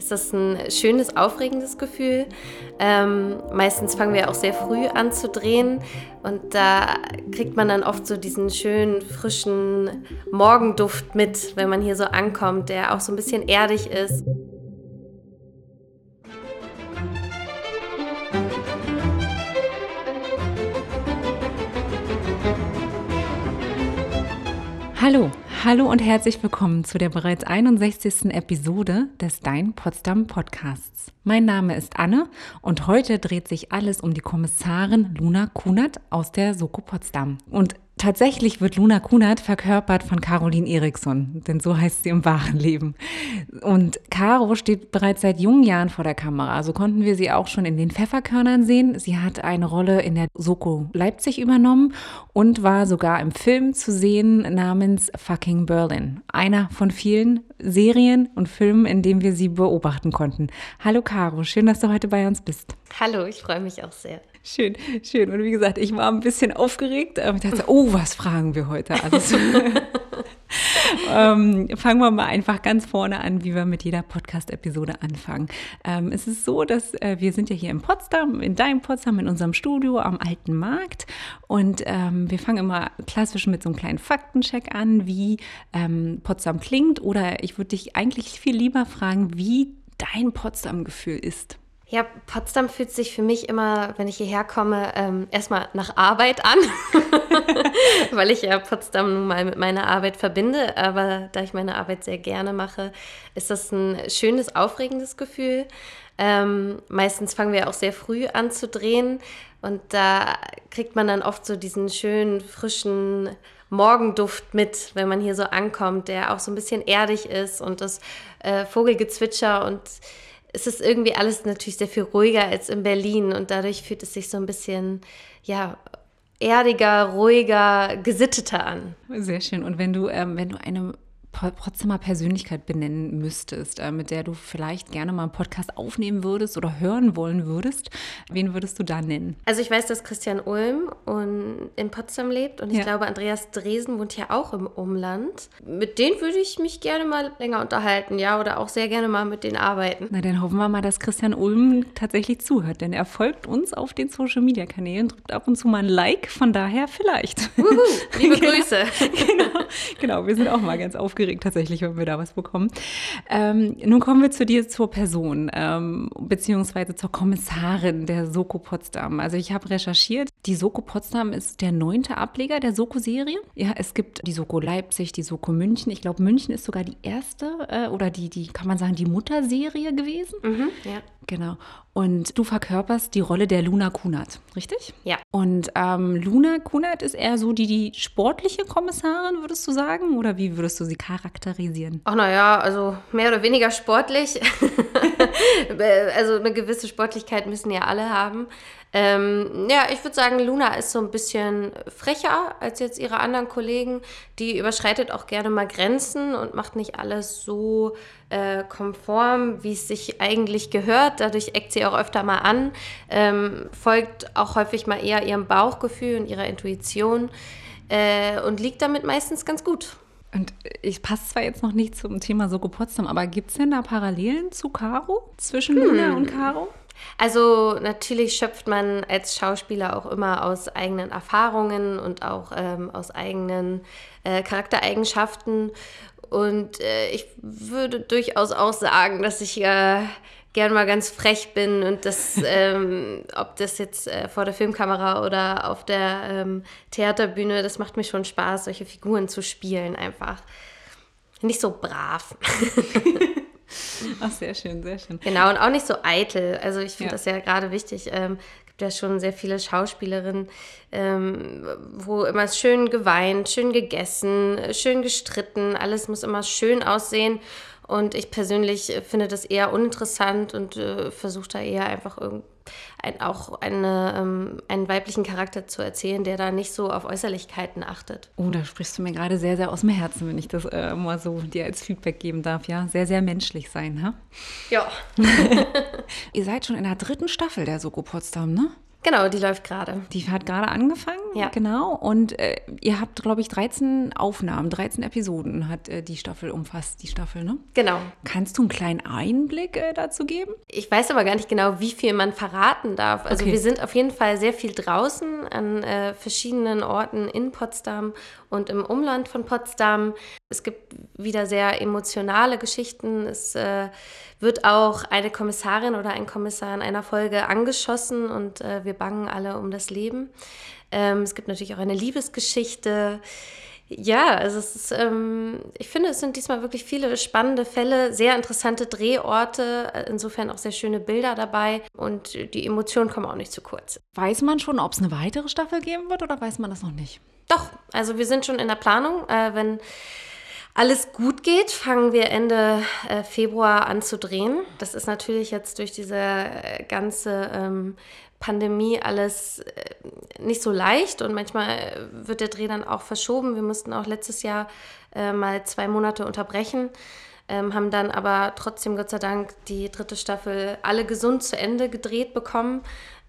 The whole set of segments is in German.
ist das ein schönes, aufregendes Gefühl. Ähm, meistens fangen wir auch sehr früh an zu drehen und da kriegt man dann oft so diesen schönen, frischen Morgenduft mit, wenn man hier so ankommt, der auch so ein bisschen erdig ist. Hallo, hallo und herzlich willkommen zu der bereits 61. Episode des Dein Potsdam Podcasts. Mein Name ist Anne und heute dreht sich alles um die Kommissarin Luna Kunert aus der Soko Potsdam. Und Tatsächlich wird Luna Kunert verkörpert von Caroline Eriksson, denn so heißt sie im wahren Leben. Und Caro steht bereits seit jungen Jahren vor der Kamera. So konnten wir sie auch schon in den Pfefferkörnern sehen. Sie hat eine Rolle in der Soko Leipzig übernommen und war sogar im Film zu sehen namens Fucking Berlin. Einer von vielen Serien und Filmen, in denen wir sie beobachten konnten. Hallo Caro, schön, dass du heute bei uns bist. Hallo, ich freue mich auch sehr. Schön, schön. Und wie gesagt, ich war ein bisschen aufgeregt. Ich dachte, oh, was fragen wir heute alles? ähm, fangen wir mal einfach ganz vorne an, wie wir mit jeder Podcast-Episode anfangen. Ähm, es ist so, dass äh, wir sind ja hier in Potsdam, in deinem Potsdam, in unserem Studio am Alten Markt. Und ähm, wir fangen immer klassisch mit so einem kleinen Faktencheck an, wie ähm, Potsdam klingt. Oder ich würde dich eigentlich viel lieber fragen, wie dein Potsdam-Gefühl ist. Ja, Potsdam fühlt sich für mich immer, wenn ich hierher komme, ähm, erstmal nach Arbeit an, weil ich ja Potsdam nun mal mit meiner Arbeit verbinde. Aber da ich meine Arbeit sehr gerne mache, ist das ein schönes, aufregendes Gefühl. Ähm, meistens fangen wir auch sehr früh an zu drehen und da kriegt man dann oft so diesen schönen, frischen Morgenduft mit, wenn man hier so ankommt, der auch so ein bisschen erdig ist und das äh, Vogelgezwitscher und es ist irgendwie alles natürlich sehr viel ruhiger als in Berlin und dadurch fühlt es sich so ein bisschen, ja, erdiger, ruhiger, gesitteter an. Sehr schön. Und wenn du, ähm, wenn du eine Potsdamer Persönlichkeit benennen müsstest, äh, mit der du vielleicht gerne mal einen Podcast aufnehmen würdest oder hören wollen würdest, wen würdest du da nennen? Also ich weiß, dass Christian Ulm in Potsdam lebt und ich ja. glaube, Andreas Dresen wohnt ja auch im Umland. Mit denen würde ich mich gerne mal länger unterhalten, ja, oder auch sehr gerne mal mit denen arbeiten. Na, dann hoffen wir mal, dass Christian Ulm tatsächlich zuhört, denn er folgt uns auf den Social-Media-Kanälen, drückt ab und zu mal ein Like, von daher vielleicht. Uhu, liebe Grüße. genau, genau, wir sind auch mal ganz aufgeregt aufgeregt tatsächlich, wenn wir da was bekommen. Ähm, nun kommen wir zu dir zur Person, ähm, beziehungsweise zur Kommissarin der Soko Potsdam. Also ich habe recherchiert, die Soko Potsdam ist der neunte Ableger der Soko-Serie. Ja, es gibt die Soko Leipzig, die Soko München. Ich glaube, München ist sogar die erste äh, oder die, die, kann man sagen, die Mutterserie gewesen. Mhm, ja. Genau. Und du verkörperst die Rolle der Luna Kunert, richtig? Ja. Und ähm, Luna Kunert ist eher so die, die sportliche Kommissarin, würdest du sagen? Oder wie würdest du sie charakterisieren? Ach naja, also mehr oder weniger sportlich. also eine gewisse Sportlichkeit müssen ja alle haben. Ähm, ja, ich würde sagen, Luna ist so ein bisschen frecher als jetzt ihre anderen Kollegen. Die überschreitet auch gerne mal Grenzen und macht nicht alles so äh, konform, wie es sich eigentlich gehört. Dadurch eckt sie auch öfter mal an, ähm, folgt auch häufig mal eher ihrem Bauchgefühl und ihrer Intuition äh, und liegt damit meistens ganz gut. Und ich passe zwar jetzt noch nicht zum Thema Soko Potsdam, aber gibt es denn da Parallelen zu Caro? Zwischen hm. Luna und Caro? Also natürlich schöpft man als Schauspieler auch immer aus eigenen Erfahrungen und auch ähm, aus eigenen äh, Charaktereigenschaften. Und äh, ich würde durchaus auch sagen, dass ich äh, gern mal ganz frech bin und das, ähm, ob das jetzt äh, vor der Filmkamera oder auf der ähm, Theaterbühne, das macht mir schon Spaß, solche Figuren zu spielen einfach. Nicht so brav. Ach, sehr schön, sehr schön. Genau, und auch nicht so eitel. Also ich finde ja. das ja gerade wichtig. Ähm, gibt ja schon sehr viele Schauspielerinnen, ähm, wo immer schön geweint, schön gegessen, schön gestritten, alles muss immer schön aussehen. Und ich persönlich finde das eher uninteressant und äh, versuche da eher einfach irgendwie ein, auch eine, ähm, einen weiblichen Charakter zu erzählen, der da nicht so auf Äußerlichkeiten achtet. Oh, da sprichst du mir gerade sehr, sehr aus dem Herzen, wenn ich das äh, mal so dir als Feedback geben darf. Ja, sehr, sehr menschlich sein, ha? Ja. Ihr seid schon in der dritten Staffel der Soko Potsdam, ne? Genau, die läuft gerade. Die hat gerade angefangen, Ja. genau. Und äh, ihr habt, glaube ich, 13 Aufnahmen, 13 Episoden hat äh, die Staffel umfasst, die Staffel, ne? Genau. Kannst du einen kleinen Einblick äh, dazu geben? Ich weiß aber gar nicht genau, wie viel man verraten darf. Also Okay. wir sind auf jeden Fall sehr viel draußen an äh, verschiedenen Orten in Potsdam und im Umland von Potsdam. Es gibt wieder sehr emotionale Geschichten. Es äh, wird auch eine Kommissarin oder ein Kommissar in einer Folge angeschossen und äh, wir bangen alle um das Leben. Ähm, es gibt natürlich auch eine Liebesgeschichte. Ja, also es ist, ähm, ich finde, es sind diesmal wirklich viele spannende Fälle, sehr interessante Drehorte, äh, insofern auch sehr schöne Bilder dabei und die Emotionen kommen auch nicht zu kurz. Weiß man schon, ob es eine weitere Staffel geben wird oder weiß man das noch nicht? Doch, also wir sind schon in der Planung. Äh, wenn alles gut geht, fangen wir Ende äh, Februar an zu drehen. Das ist natürlich jetzt durch diese äh, ganze ähm, Pandemie alles äh, nicht so leicht und manchmal wird der Dreh dann auch verschoben. Wir mussten auch letztes Jahr mal zwei Monate unterbrechen. Ähm, haben dann aber trotzdem Gott sei Dank die dritte Staffel alle gesund zu Ende gedreht bekommen.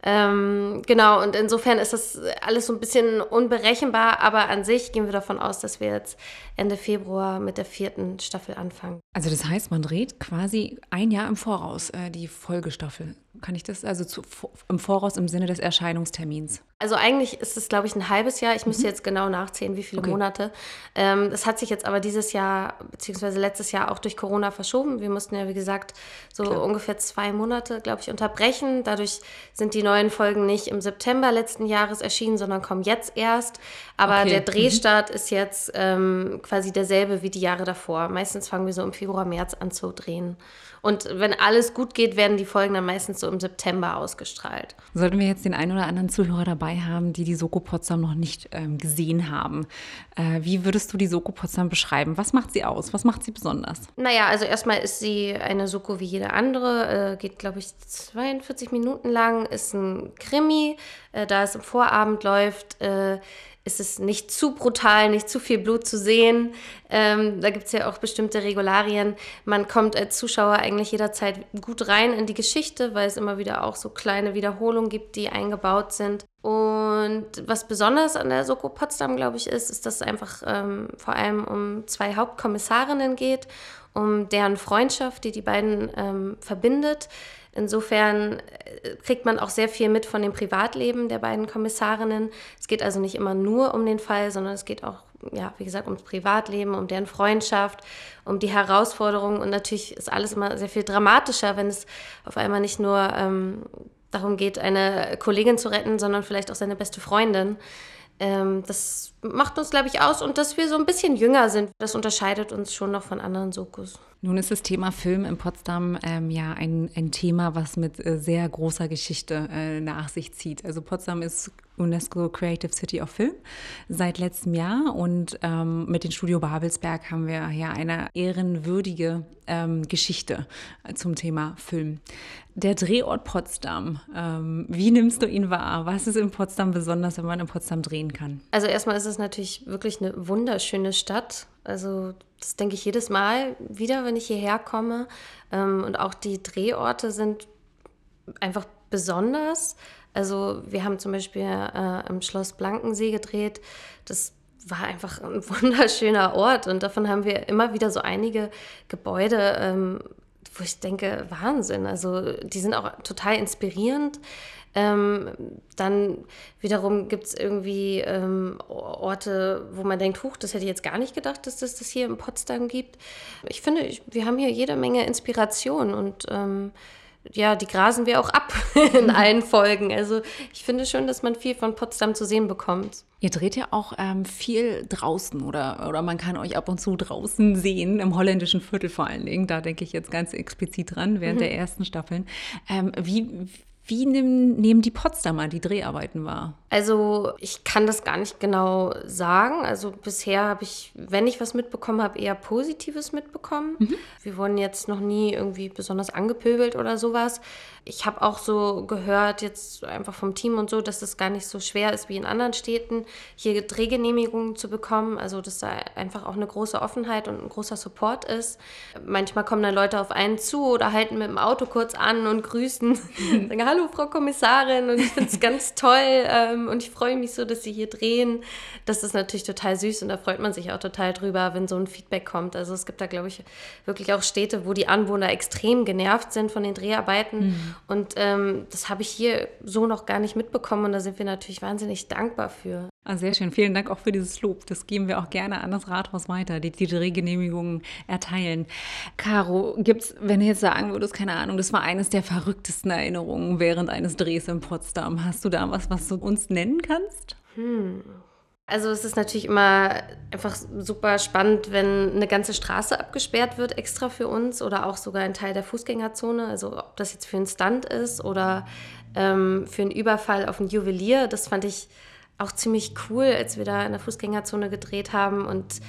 Ähm, genau, und insofern ist das alles so ein bisschen unberechenbar, aber an sich gehen wir davon aus, dass wir jetzt Ende Februar mit der vierten Staffel anfangen. Also das heißt, man dreht quasi ein Jahr im Voraus äh, die Folgestaffel. Kann ich das also zu, im Voraus im Sinne des Erscheinungstermins? Also eigentlich ist es, glaube ich, ein halbes Jahr. Ich müsste jetzt genau nachzählen, wie viele Okay. Monate. Ähm, das hat sich jetzt aber dieses Jahr, beziehungsweise letztes Jahr auch durch Corona verschoben. Wir mussten ja, wie gesagt, so Klar. ungefähr zwei Monate, glaube ich, unterbrechen. Dadurch sind die neuen Folgen nicht im September letzten Jahres erschienen, sondern kommen jetzt erst. Aber Okay. der Mhm. Drehstart ist jetzt ähm, quasi derselbe wie die Jahre davor. Meistens fangen wir so im Februar, März an zu drehen. Und wenn alles gut geht, werden die Folgen dann meistens so im September ausgestrahlt. Sollten wir jetzt den einen oder anderen Zuhörer dabei haben, die die Soko Potsdam noch nicht ähm, gesehen haben, äh, wie würdest du die Soko Potsdam beschreiben? Was macht sie aus? Was macht sie besonders? Naja, also erstmal ist sie eine Soko wie jede andere, äh, geht glaube ich 42 Minuten lang, ist ein Krimi, äh, da es im Vorabend läuft, äh, ist es nicht zu brutal, nicht zu viel Blut zu sehen. Ähm, da gibt es ja auch bestimmte Regularien. Man kommt als Zuschauer eigentlich jederzeit gut rein in die Geschichte, weil es immer wieder auch so kleine Wiederholungen gibt, die eingebaut sind. Und was besonders an der Soko Potsdam, glaube ich, ist, ist, dass es einfach ähm, vor allem um zwei Hauptkommissarinnen geht, um deren Freundschaft, die die beiden ähm, verbindet. Insofern äh, kriegt man auch sehr viel mit von dem Privatleben der beiden Kommissarinnen. Es geht also nicht immer nur um den Fall, sondern es geht auch, ja, wie gesagt, ums Privatleben, um deren Freundschaft, um die Herausforderungen. Und natürlich ist alles immer sehr viel dramatischer, wenn es auf einmal nicht nur ähm, darum geht, eine Kollegin zu retten, sondern vielleicht auch seine beste Freundin. Ähm, das macht uns, glaube ich, aus und dass wir so ein bisschen jünger sind, das unterscheidet uns schon noch von anderen Sokus. Nun ist das Thema Film in Potsdam ähm, ja ein, ein Thema, was mit äh, sehr großer Geschichte äh, nach sich zieht. Also Potsdam ist UNESCO Creative City of Film seit letztem Jahr und ähm, mit dem Studio Babelsberg haben wir ja eine ehrenwürdige ähm, Geschichte äh, zum Thema Film. Der Drehort Potsdam, ähm, wie nimmst du ihn wahr? Was ist in Potsdam besonders, wenn man in Potsdam drehen kann? Also erstmal ist es natürlich wirklich eine wunderschöne Stadt. Also das denke ich jedes Mal wieder, wenn ich hierher komme. Ähm, und auch die Drehorte sind einfach besonders. Also wir haben zum Beispiel äh, im Schloss Blankensee gedreht. Das war einfach ein wunderschöner Ort und davon haben wir immer wieder so einige Gebäude, ähm, wo ich denke, Wahnsinn. Also die sind auch total inspirierend. Ähm, dann wiederum gibt es irgendwie ähm, Orte, wo man denkt, huch, das hätte ich jetzt gar nicht gedacht, dass das das hier in Potsdam gibt. Ich finde, ich, wir haben hier jede Menge Inspiration und ähm, ja, die grasen wir auch ab in allen Folgen. Also ich finde schon, dass man viel von Potsdam zu sehen bekommt. Ihr dreht ja auch ähm, viel draußen oder, oder man kann euch ab und zu draußen sehen, im holländischen Viertel vor allen Dingen. Da denke ich jetzt ganz explizit dran, während der ersten Staffeln. Ähm, wie, wie nehmen, nehmen die Potsdamer die Dreharbeiten wahr? Also ich kann das gar nicht genau sagen. Also bisher habe ich, wenn ich was mitbekommen habe, eher Positives mitbekommen. Wir wurden jetzt noch nie irgendwie besonders angepöbelt oder sowas. Ich habe auch so gehört, jetzt einfach vom Team und so, dass es gar nicht so schwer ist wie in anderen Städten, hier Drehgenehmigungen zu bekommen. Also dass da einfach auch eine große Offenheit und ein großer Support ist. Manchmal kommen dann Leute auf einen zu oder halten mit dem Auto kurz an und grüßen. Hallo Frau Kommissarin und ich finde es ganz toll ähm, und ich freue mich so, dass Sie hier drehen. Das ist natürlich total süß und da freut man sich auch total drüber, wenn so ein Feedback kommt. Also es gibt da, glaube ich, wirklich auch Städte, wo die Anwohner extrem genervt sind von den Dreharbeiten mhm. und ähm, das habe ich hier so noch gar nicht mitbekommen und da sind wir natürlich wahnsinnig dankbar für. Ah, sehr schön. Vielen Dank auch für dieses Lob. Das geben wir auch gerne an das Rathaus weiter, die die Drehgenehmigungen erteilen. Caro, gibt es, wenn du jetzt sagen würdest, keine Ahnung, das war eines der verrücktesten Erinnerungen während eines Drehs in Potsdam. Hast du da was, was du uns nennen kannst? Hm. Also es ist natürlich immer einfach super spannend, wenn eine ganze Straße abgesperrt wird, extra für uns oder auch sogar ein Teil der Fußgängerzone. Also ob das jetzt für einen Stunt ist oder ähm, für einen Überfall auf einen Juwelier, das fand ich auch ziemlich cool, als wir da in der Fußgängerzone gedreht haben. Und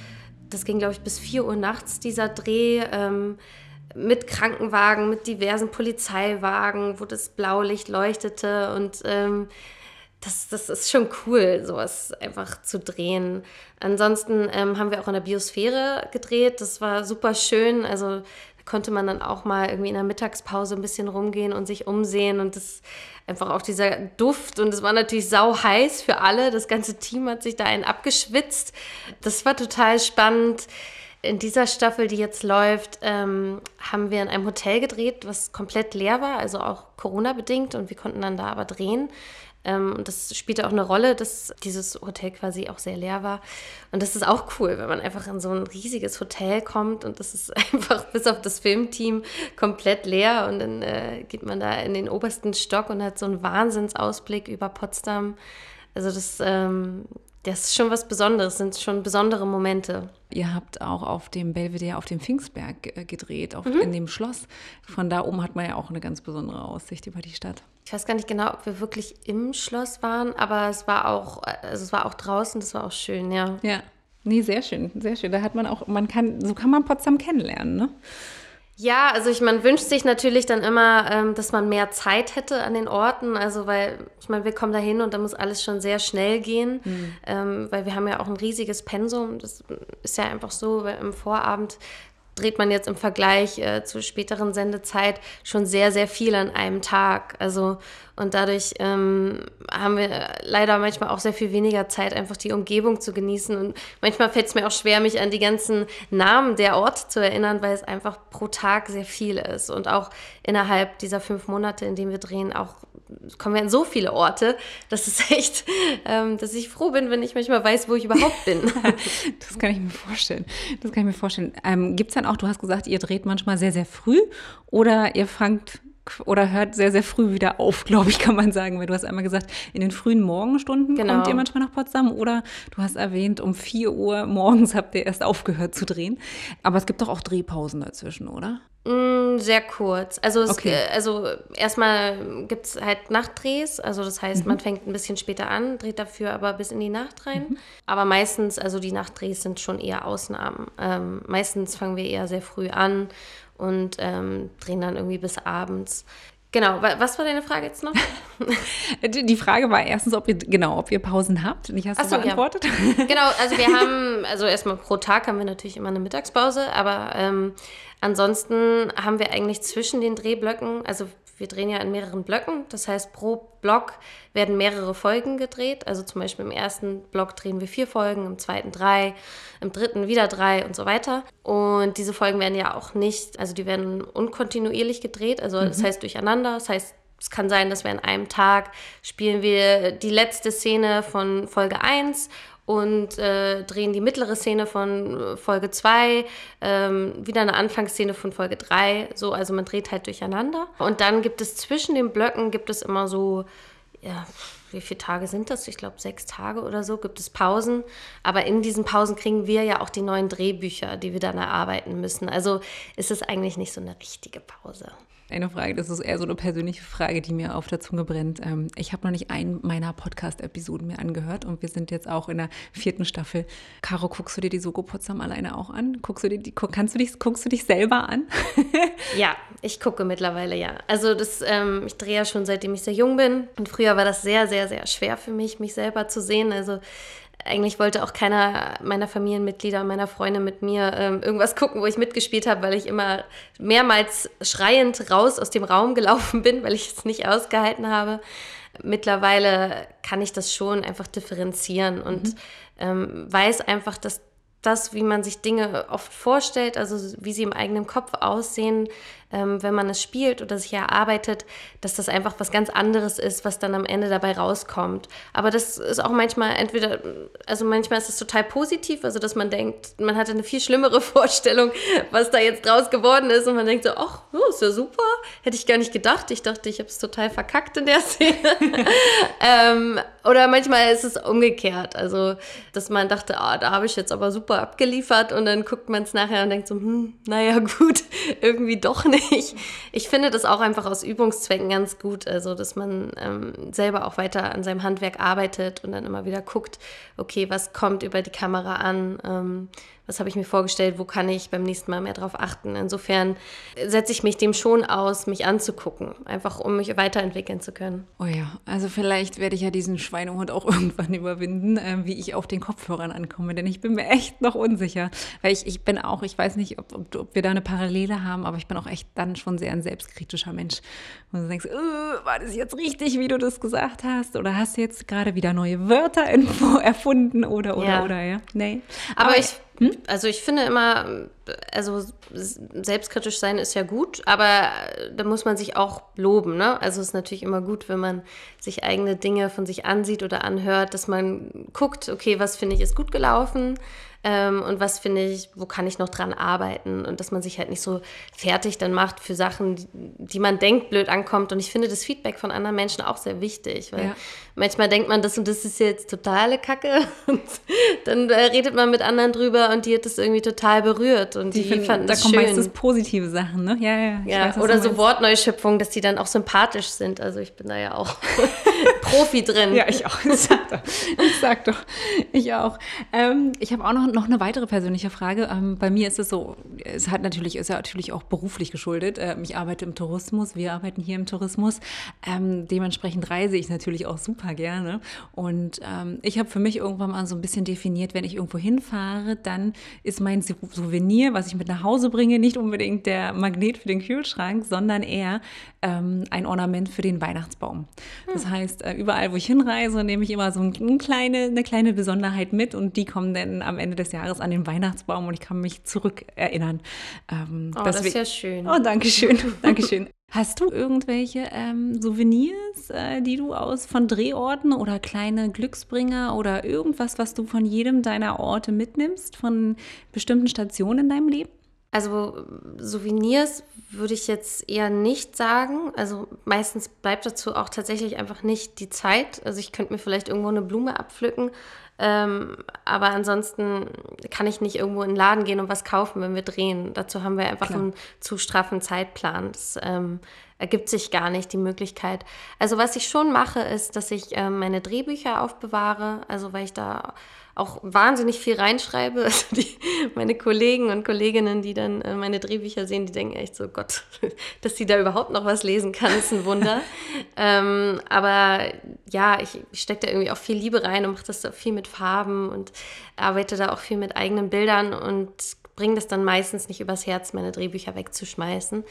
das ging, glaube ich, bis 4 Uhr nachts, dieser Dreh. Ähm, mit Krankenwagen, mit diversen Polizeiwagen, wo das Blaulicht leuchtete. Und ähm, das, das ist schon cool, sowas einfach zu drehen. Ansonsten ähm, haben wir auch in der Biosphäre gedreht. Das war super schön. Also konnte man dann auch mal irgendwie in der Mittagspause ein bisschen rumgehen und sich umsehen. Und das einfach auch dieser Duft und es war natürlich sau heiß für alle. Das ganze Team hat sich da einen abgeschwitzt. Das war total spannend. In dieser Staffel, die jetzt läuft, ähm, haben wir in einem Hotel gedreht, was komplett leer war, also auch Corona-bedingt und wir konnten dann da aber drehen. Ähm, und das spielte auch eine Rolle, dass dieses Hotel quasi auch sehr leer war. Und das ist auch cool, wenn man einfach in so ein riesiges Hotel kommt und das ist einfach bis auf das Filmteam komplett leer. Und dann äh, geht man da in den obersten Stock und hat so einen Wahnsinnsausblick über Potsdam. Also das, ähm, das ist schon was Besonderes, sind schon besondere Momente. Ihr habt auch auf dem Belvedere, auf dem Pfingstberg äh, gedreht, auf, mhm. in dem Schloss. Von da oben hat man ja auch eine ganz besondere Aussicht über die Stadt. Ich weiß gar nicht genau, ob wir wirklich im Schloss waren, aber es war auch, also es war auch draußen, das war auch schön, ja. Ja. Nee, sehr schön, sehr schön. Da hat man auch, man kann, so kann man Potsdam kennenlernen, ne? Ja, also ich, man wünscht sich natürlich dann immer, ähm, dass man mehr Zeit hätte an den Orten. Also weil, ich meine, wir kommen da hin und da muss alles schon sehr schnell gehen, mhm. ähm, weil wir haben ja auch ein riesiges Pensum. Das ist ja einfach so, weil im Vorabend dreht man jetzt im Vergleich äh, zur späteren Sendezeit schon sehr, sehr viel an einem Tag. Also und dadurch ähm, haben wir leider manchmal auch sehr viel weniger Zeit, einfach die Umgebung zu genießen. Und manchmal fällt es mir auch schwer, mich an die ganzen Namen der Orte zu erinnern, weil es einfach pro Tag sehr viel ist. Und auch innerhalb dieser fünf Monate, in denen wir drehen, auch kommen wir an so viele Orte, dass es echt, ähm, dass ich froh bin, wenn ich manchmal weiß, wo ich überhaupt bin. das kann ich mir vorstellen. Das kann ich mir vorstellen. Ähm, Gibt es dann auch, du hast gesagt, ihr dreht manchmal sehr, sehr früh oder ihr fangt oder hört sehr, sehr früh wieder auf, glaube ich, kann man sagen. Weil du hast einmal gesagt, in den frühen Morgenstunden genau. kommt ihr manchmal nach Potsdam oder du hast erwähnt, um 4 Uhr morgens habt ihr erst aufgehört zu drehen. Aber es gibt doch auch Drehpausen dazwischen, oder? Mm, sehr kurz. Also, es, okay. also erstmal gibt es halt Nachtdrehs. Also das heißt, mhm. man fängt ein bisschen später an, dreht dafür aber bis in die Nacht rein. Mhm. Aber meistens, also die Nachtdrehs sind schon eher Ausnahmen. Ähm, meistens fangen wir eher sehr früh an und ähm, drehen dann irgendwie bis abends. Genau, was war deine Frage jetzt noch? Die Frage war erstens, ob ihr genau, ob ihr Pausen habt. Und ich hast so, du beantwortet. Ja. Genau, also wir haben, also erstmal pro Tag haben wir natürlich immer eine Mittagspause, aber ähm, ansonsten haben wir eigentlich zwischen den Drehblöcken, also wir drehen ja in mehreren Blöcken. Das heißt, pro Block werden mehrere Folgen gedreht. Also zum Beispiel im ersten Block drehen wir vier Folgen, im zweiten drei, im dritten wieder drei und so weiter. Und diese Folgen werden ja auch nicht, also die werden unkontinuierlich gedreht. Also mhm. das heißt durcheinander. Das heißt, es kann sein, dass wir an einem Tag spielen wir die letzte Szene von Folge 1 und äh, drehen die mittlere Szene von äh, Folge 2, ähm, wieder eine Anfangsszene von Folge 3, so, also man dreht halt durcheinander. Und dann gibt es zwischen den Blöcken, gibt es immer so, ja, wie viele Tage sind das? Ich glaube, sechs Tage oder so gibt es Pausen. Aber in diesen Pausen kriegen wir ja auch die neuen Drehbücher, die wir dann erarbeiten müssen. Also ist es eigentlich nicht so eine richtige Pause eine Frage, das ist eher so eine persönliche Frage, die mir auf der Zunge brennt. Ähm, ich habe noch nicht einen meiner Podcast-Episoden mir angehört und wir sind jetzt auch in der vierten Staffel. Caro, guckst du dir die Soko Potsdam alleine auch an? Guckst du dir die, kannst du dich, guckst du dich selber an? ja, ich gucke mittlerweile ja. Also das, ähm, ich drehe ja schon seitdem ich sehr jung bin und früher war das sehr, sehr, sehr schwer für mich, mich selber zu sehen. Also eigentlich wollte auch keiner meiner Familienmitglieder, meiner Freunde mit mir ähm, irgendwas gucken, wo ich mitgespielt habe, weil ich immer mehrmals schreiend raus aus dem Raum gelaufen bin, weil ich es nicht ausgehalten habe. Mittlerweile kann ich das schon einfach differenzieren und mhm. ähm, weiß einfach, dass das, wie man sich Dinge oft vorstellt, also wie sie im eigenen Kopf aussehen, ähm, wenn man es spielt oder sich erarbeitet, dass das einfach was ganz anderes ist, was dann am Ende dabei rauskommt. Aber das ist auch manchmal entweder, also manchmal ist es total positiv, also dass man denkt, man hatte eine viel schlimmere Vorstellung, was da jetzt draus geworden ist und man denkt so, ach, oh, ist ja super, hätte ich gar nicht gedacht. Ich dachte, ich habe es total verkackt in der Szene. ähm, oder manchmal ist es umgekehrt, also dass man dachte, ah, da habe ich jetzt aber super abgeliefert und dann guckt man es nachher und denkt so, hm, naja gut, irgendwie doch nicht ich, ich finde das auch einfach aus Übungszwecken ganz gut, also dass man ähm, selber auch weiter an seinem Handwerk arbeitet und dann immer wieder guckt, okay, was kommt über die Kamera an, ähm, was habe ich mir vorgestellt, wo kann ich beim nächsten Mal mehr drauf achten. Insofern setze ich mich dem schon aus, mich anzugucken, einfach um mich weiterentwickeln zu können. Oh ja, also vielleicht werde ich ja diesen Schweinehund auch irgendwann überwinden, äh, wie ich auf den Kopfhörern ankomme, denn ich bin mir echt noch unsicher, weil ich, ich bin auch, ich weiß nicht, ob, ob, ob wir da eine Parallele haben, aber ich bin auch echt dann schon sehr ein selbstkritischer Mensch. Und du denkst, äh, war das jetzt richtig, wie du das gesagt hast? Oder hast du jetzt gerade wieder neue Wörter erfunden oder, oder, ja. oder, ja? Nee. Aber, aber ich hm? Also ich finde immer, also selbstkritisch sein ist ja gut, aber da muss man sich auch loben. Ne? Also es ist natürlich immer gut, wenn man sich eigene Dinge von sich ansieht oder anhört, dass man guckt, okay, was finde ich ist gut gelaufen, ähm, und was finde ich, wo kann ich noch dran arbeiten und dass man sich halt nicht so fertig dann macht für Sachen, die, die man denkt, blöd ankommt. Und ich finde das Feedback von anderen Menschen auch sehr wichtig, weil ja. manchmal denkt man, das und das ist jetzt totale Kacke und dann äh, redet man mit anderen drüber und die hat das irgendwie total berührt und die, die finden, fanden da das kommen schön. meistens positive Sachen, ne? Ja, ja. ja weiß, oder so Wortneuschöpfungen, dass die dann auch sympathisch sind. Also ich bin da ja auch Profi drin. Ja, ich auch. Ich sag doch. Ich, sag doch. ich auch. Ähm, ich habe auch noch noch eine weitere persönliche Frage. Ähm, bei mir ist es so, es hat natürlich, ist ja natürlich auch beruflich geschuldet. Ähm, ich arbeite im Tourismus, wir arbeiten hier im Tourismus. Ähm, dementsprechend reise ich natürlich auch super gerne. Und ähm, ich habe für mich irgendwann mal so ein bisschen definiert, wenn ich irgendwo hinfahre, dann ist mein Souvenir, was ich mit nach Hause bringe, nicht unbedingt der Magnet für den Kühlschrank, sondern eher ähm, ein Ornament für den Weihnachtsbaum. Das hm. heißt, äh, überall, wo ich hinreise, nehme ich immer so eine kleine, eine kleine Besonderheit mit und die kommen dann am Ende des Jahres an den Weihnachtsbaum und ich kann mich zurückerinnern. Ähm, oh, das ist ja schön. Oh, danke schön. danke schön. Hast du irgendwelche ähm, Souvenirs, äh, die du aus von Drehorten oder kleine Glücksbringer oder irgendwas, was du von jedem deiner Orte mitnimmst, von bestimmten Stationen in deinem Leben? Also Souvenirs würde ich jetzt eher nicht sagen. Also meistens bleibt dazu auch tatsächlich einfach nicht die Zeit. Also ich könnte mir vielleicht irgendwo eine Blume abpflücken, ähm, aber ansonsten kann ich nicht irgendwo in den Laden gehen und was kaufen, wenn wir drehen. Dazu haben wir einfach Klar. einen zu straffen Zeitplan. Das ähm, ergibt sich gar nicht die Möglichkeit. Also was ich schon mache, ist, dass ich ähm, meine Drehbücher aufbewahre. Also weil ich da auch wahnsinnig viel reinschreibe. Also die, meine Kollegen und Kolleginnen, die dann äh, meine Drehbücher sehen, die denken echt so, Gott, dass sie da überhaupt noch was lesen kann, ist ein Wunder. ähm, aber ja, ich, ich stecke da irgendwie auch viel Liebe rein und mache das so viel mit Farben und arbeite da auch viel mit eigenen Bildern und bringe das dann meistens nicht übers Herz, meine Drehbücher wegzuschmeißen.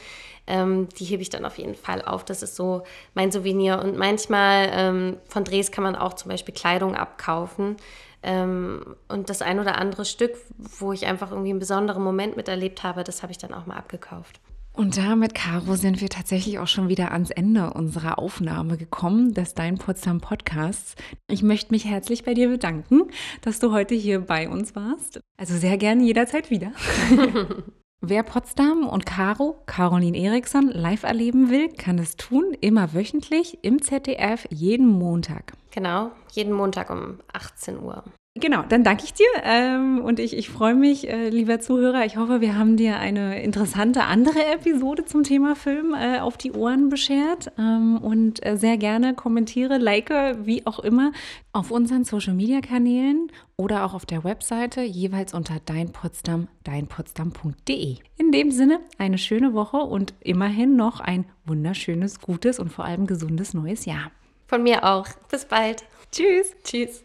Ähm, die hebe ich dann auf jeden Fall auf. Das ist so mein Souvenir. Und manchmal ähm, von Drehs kann man auch zum Beispiel Kleidung abkaufen. Ähm, und das ein oder andere Stück, wo ich einfach irgendwie einen besonderen Moment miterlebt habe, das habe ich dann auch mal abgekauft. Und damit, Caro, sind wir tatsächlich auch schon wieder ans Ende unserer Aufnahme gekommen des Dein Potsdam Podcasts. Ich möchte mich herzlich bei dir bedanken, dass du heute hier bei uns warst. Also sehr gerne jederzeit wieder. Wer Potsdam und Caro, Caroline Eriksson, live erleben will, kann es tun, immer wöchentlich im ZDF jeden Montag. Genau, jeden Montag um 18 Uhr. Genau, dann danke ich dir ähm, und ich, ich freue mich, äh, lieber Zuhörer. Ich hoffe, wir haben dir eine interessante andere Episode zum Thema Film äh, auf die Ohren beschert ähm, und äh, sehr gerne kommentiere, like, wie auch immer, auf unseren Social-Media-Kanälen oder auch auf der Webseite, jeweils unter deinpotsdam, deinpotsdam.de. In dem Sinne, eine schöne Woche und immerhin noch ein wunderschönes, gutes und vor allem gesundes neues Jahr. Von mir auch. Bis bald. Tschüss. Tschüss.